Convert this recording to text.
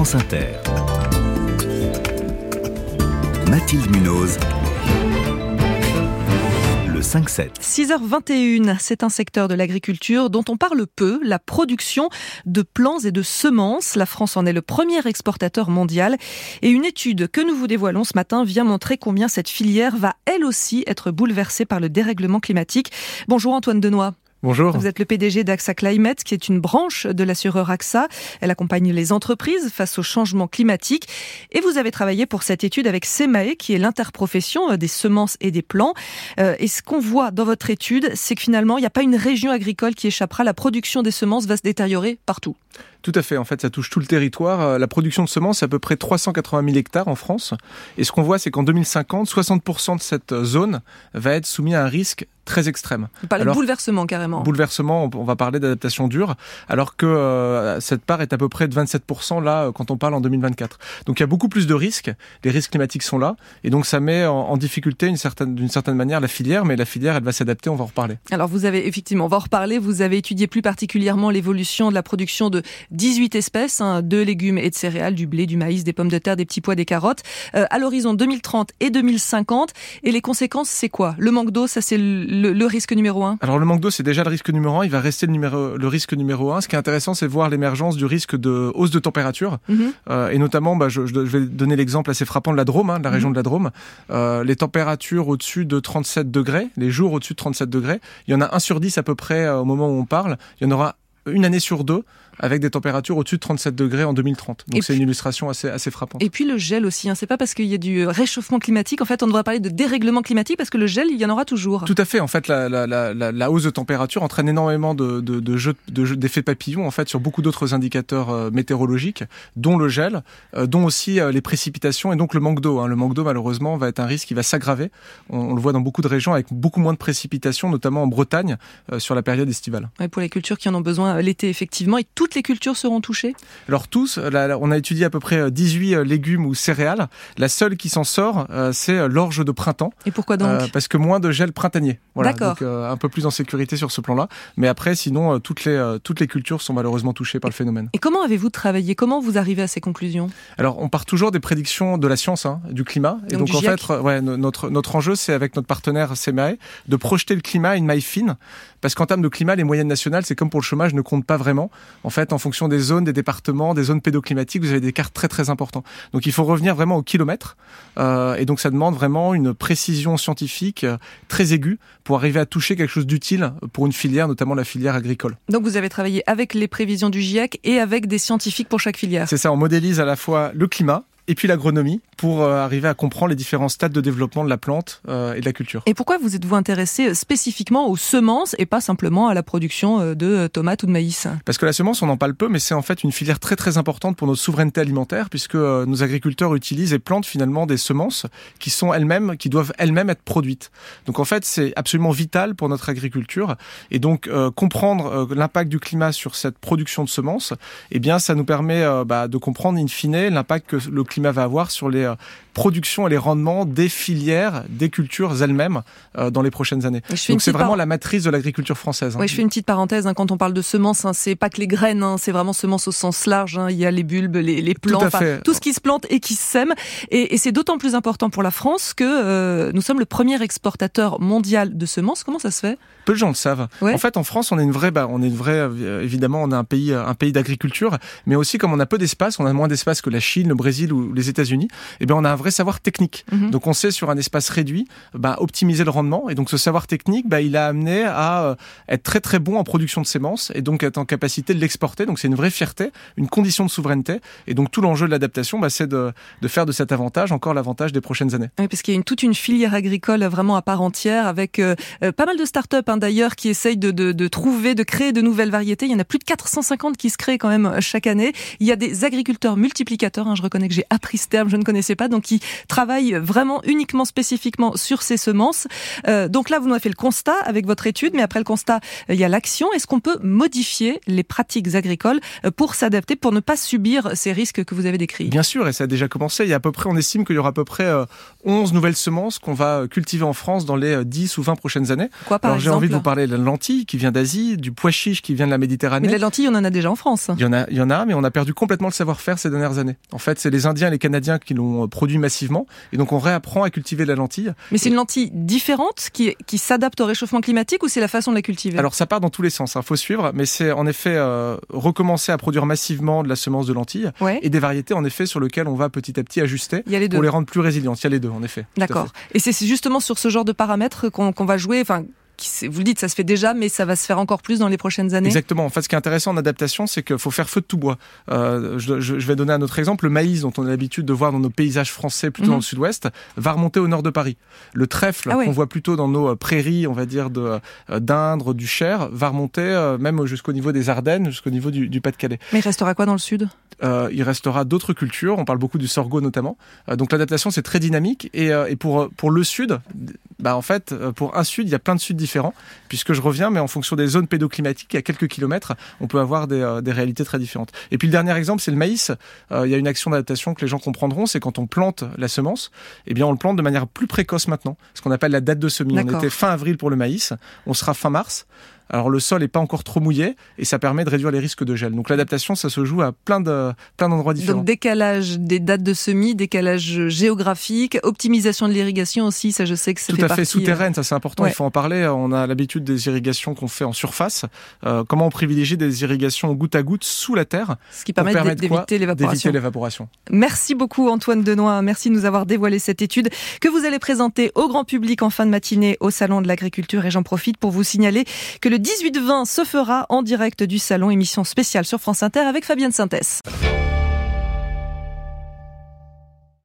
France Inter. Mathilde Munoz. Le 5-7. 6h21, c'est un secteur de l'agriculture dont on parle peu, la production de plants et de semences. La France en est le premier exportateur mondial. Et une étude que nous vous dévoilons ce matin vient montrer combien cette filière va elle aussi être bouleversée par le dérèglement climatique. Bonjour Antoine Denoy. Bonjour. Vous êtes le PDG d'AXA Climate, qui est une branche de l'assureur AXA. Elle accompagne les entreprises face au changement climatique. Et vous avez travaillé pour cette étude avec SEMAE, qui est l'interprofession euh, des semences et des plants. Euh, et ce qu'on voit dans votre étude, c'est que finalement, il n'y a pas une région agricole qui échappera. La production des semences va se détériorer partout. Tout à fait. En fait, ça touche tout le territoire. Euh, la production de semences, c'est à peu près 380 000 hectares en France. Et ce qu'on voit, c'est qu'en 2050, 60% de cette zone va être soumise à un risque très extrême. Vous parlez de bouleversement carrément. Bouleversement, on va parler d'adaptation dure, alors que euh, cette part est à peu près de 27% là euh, quand on parle en 2024. Donc il y a beaucoup plus de risques, les risques climatiques sont là, et donc ça met en, difficulté d'une certaine, certaine manière la filière, mais la filière elle va s'adapter, on va en reparler. Alors vous avez effectivement, on va en reparler, vous avez étudié plus particulièrement l'évolution de la production de 18 espèces hein, de légumes et de céréales, du blé, du maïs, des pommes de terre, des petits pois, des carottes, euh, à l'horizon 2030 et 2050. Et les conséquences, c'est quoi? Le manque d'eau, ça c'est le, risque numéro un? Alors le manque d'eau, c'est déjà le risque numéro un. Il va rester le, numéro, le risque numéro un. Ce qui est intéressant, c'est voir l'émergence du risque de hausse de température. Mhm. euh, et notamment, bah, je, je, vais donner l'exemple assez frappant de la Drôme, hein, de la région mhm. de la Drôme. Euh, les températures au-dessus de 37 degrés, les jours au-dessus de 37 degrés, il y en a un sur 10 à peu près euh, au moment où on parle. Il y en aura une année sur deux avec des températures au-dessus de 37 degrés en 2030. Donc c'est une illustration assez, assez frappante. Et puis le gel aussi, hein. c'est pas parce qu'il y a du réchauffement climatique, en fait on devrait parler de dérèglement climatique parce que le gel, il y en aura toujours. Tout à fait, en fait la, la, la, la hausse de température entraîne énormément de, de, de jeux d'effets papillons en fait sur beaucoup d'autres indicateurs euh, météorologiques, dont le gel, euh, dont aussi euh, les précipitations et donc le manque d'eau. Hein. Le manque d'eau malheureusement va être un risque qui va s'aggraver. On, on, le voit dans beaucoup de régions avec beaucoup moins de précipitations, notamment en Bretagne sur la période estivale. Ouais, pour les cultures qui en ont besoin l'été effectivement, et toutes les cultures seront alors tous, on a étudié à peu près 18 euh, légumes ou céréales. La seule qui s'en sort, euh, c'est euh, l'orge de printemps. Et pourquoi donc Parce que moins de gel printanier. Voilà, donc un peu plus en sécurité sur ce plan-là. Mais après, sinon, toutes les toutes les cultures sont malheureusement touchées par le phénomène. Et comment avez-vous travaillé? Comment vous arrivez à ces conclusions? Alors, on part toujours des prédictions de la science, hein, du climat. Et donc, en fait, ouais, notre notre enjeu, c'est avec notre partenaire CMAE de projeter le climat à une maille fine, parce qu'en termes de climat, les moyennes nationales, c'est comme pour le chômage, ne comptent pas vraiment. En fait, en fonction des zones, des départements des zones pédoclimatiques, vous avez des cartes très très importants. Donc il faut revenir vraiment au kilomètre. Euh, et donc ça demande vraiment une précision scientifique euh, très aiguë pour arriver à toucher quelque chose d'utile pour une filière, notamment la filière agricole. Donc vous avez travaillé avec les prévisions du GIEC et avec des scientifiques pour chaque filière. C'est ça, on modélise à la fois le climat, et puis l'agronomie pour euh, arriver à comprendre les différents stades de développement de la plante euh, et de la culture. Et pourquoi vous êtes-vous intéressé euh, spécifiquement aux semences et pas simplement à la production de tomates ou de maïs? Parce que la semence, on en parle peu, mais c'est en fait une filière très très importante pour notre souveraineté alimentaire, puisque nos agriculteurs utilisent et plantent finalement des semences qui sont elles-mêmes, qui doivent elles-mêmes être produites. Donc en fait, c'est absolument vital pour notre agriculture. Et donc comprendre l'impact du climat sur cette production de semences, eh bien, ça nous permet bah, de comprendre in fine l'impact que le climat va avoir sur les euh, productions et les rendements des filières, des cultures elles-mêmes euh, dans les prochaines années. Donc c'est vraiment la matrice de l'agriculture française. Hein. Oui, je fais une petite parenthèse. Hein, quand on parle de semences, hein, c'est pas que les graines, hein, c'est vraiment semences au sens large. Il y a les bulbes, les, les plants, tout, tout, ce qui se plante et qui sème. Et, et c'est d'autant plus important pour la France que euh, nous sommes le premier exportateur mondial de semences. Comment ça se fait? Peu de gens le savent. En fait, en France, on est une vraie, bah, on est une vraie, évidemment, on est un pays, un pays d'agriculture, mais aussi comme on a peu d'espace, on a moins d'espace que la Chine, le Brésil ou les États-Unis, eh bien on a un vrai savoir technique. Mhm. Donc on sait sur un espace réduit bah, optimiser le rendement. Et donc ce savoir technique, bah, il a amené à euh, être très très bon en production de semences et donc être en capacité de l'exporter. Donc c'est une vraie fierté, une condition de souveraineté. Et donc tout l'enjeu de l'adaptation, bah, c'est de, de, faire de cet avantage encore l'avantage des prochaines années. Oui, parce qu'il y a une, toute une filière agricole vraiment à part entière avec euh, euh, pas mal de start-up hein, d'ailleurs qui essayent de, de, de trouver, de créer de nouvelles variétés. Il y en a plus de 450 qui se créent quand même chaque année. Il y a des agriculteurs multiplicateurs. Hein, je reconnais que j'ai matrice terme, je ne connaissais pas, donc qui travaille vraiment uniquement spécifiquement sur ces semences. Euh, donc là, vous nous avez fait le constat avec votre étude, mais après le constat, il y a l'action. Est-ce qu'on peut modifier les pratiques agricoles pour s'adapter, pour ne pas subir ces risques que vous avez décrits? Bien sûr, et ça a déjà commencé. Il y a à peu près, on estime qu'il y aura à peu près 11 nouvelles semences qu'on va cultiver en France dans les 10 ou 20 prochaines années. Quoi par Alors j'ai envie de vous parler de la lentille qui vient d'Asie, du pois chiche qui vient de la Méditerranée. Mais la lentille, on en a déjà en France. Il y en a, il y en a, mais on a perdu complètement le savoir-faire ces dernières années. En fait, c'est les Indiens et les Canadiens qui l'ont produit massivement, et donc on réapprend à cultiver la lentille. Mais c'est une lentille différente qui, qui s'adapte au réchauffement climatique ou c'est la façon de la cultiver? Alors ça part dans tous les sens, il hein, faut suivre, mais c'est en effet euh, recommencer à produire massivement de la semence de lentilles et des variétés en effet sur lesquelles on va petit à petit ajuster pour les rendre plus résilientes. Il y a les deux en effet. D'accord. Et c'est justement sur ce genre de paramètres qu'on va jouer. Enfin, vous le dites, ça se fait déjà, mais ça va se faire encore plus dans les prochaines années? Exactement. En fait, ce qui est intéressant en adaptation, c'est qu'il faut faire feu de tout bois. Euh, je, je, vais donner un autre exemple. Le maïs, dont on a l'habitude de voir dans nos paysages français, plutôt dans le mhm. sud-ouest, va remonter au nord de Paris. Le trèfle, ah qu'on voit plutôt dans nos euh, prairies, on va dire, de euh, d'Indre, du Cher, va remonter euh, même jusqu'au niveau des Ardennes, jusqu'au niveau du, du Pas-de-Calais. Mais il restera quoi dans le sud? Il restera d'autres cultures. On parle beaucoup du sorgho notamment. donc l'adaptation, c'est très dynamique. Et, et pour, pour le sud, bah en fait, pour un sud, il y a plein de suds différents, puisque je reviens, mais en fonction des zones pédoclimatiques, à quelques kilomètres, on peut avoir des, euh, des réalités très différentes. Et puis le dernier exemple, c'est le maïs. Euh, il y a une action d'adaptation que les gens comprendront, c'est quand on plante la semence, eh bien on le plante de manière plus précoce maintenant, ce qu'on appelle la date de semis. On était fin avril pour le maïs, on sera fin mars. Alors le sol n'est pas encore trop mouillé et ça permet de réduire les risques de gel. Donc l'adaptation, ça se joue à plein de plein d'endroits différents. Donc décalage des dates de semis, décalage géographique, optimisation de l'irrigation aussi, ça je sais que c'est tout à fait souterraine, ça c'est important, il faut en parler. On a l'habitude des irrigations qu'on fait en surface. Euh, comment on privilégie des irrigations goutte à goutte sous la terre, ce qui permet d'éviter l'évaporation. Merci beaucoup Antoine Denoy, merci de nous avoir dévoilé cette étude que vous allez présenter au grand public en fin de matinée au salon de l'agriculture et j'en profite pour vous signaler que le 18-20 se fera en direct du salon, émission spéciale sur France Inter avec Fabienne Synthèse.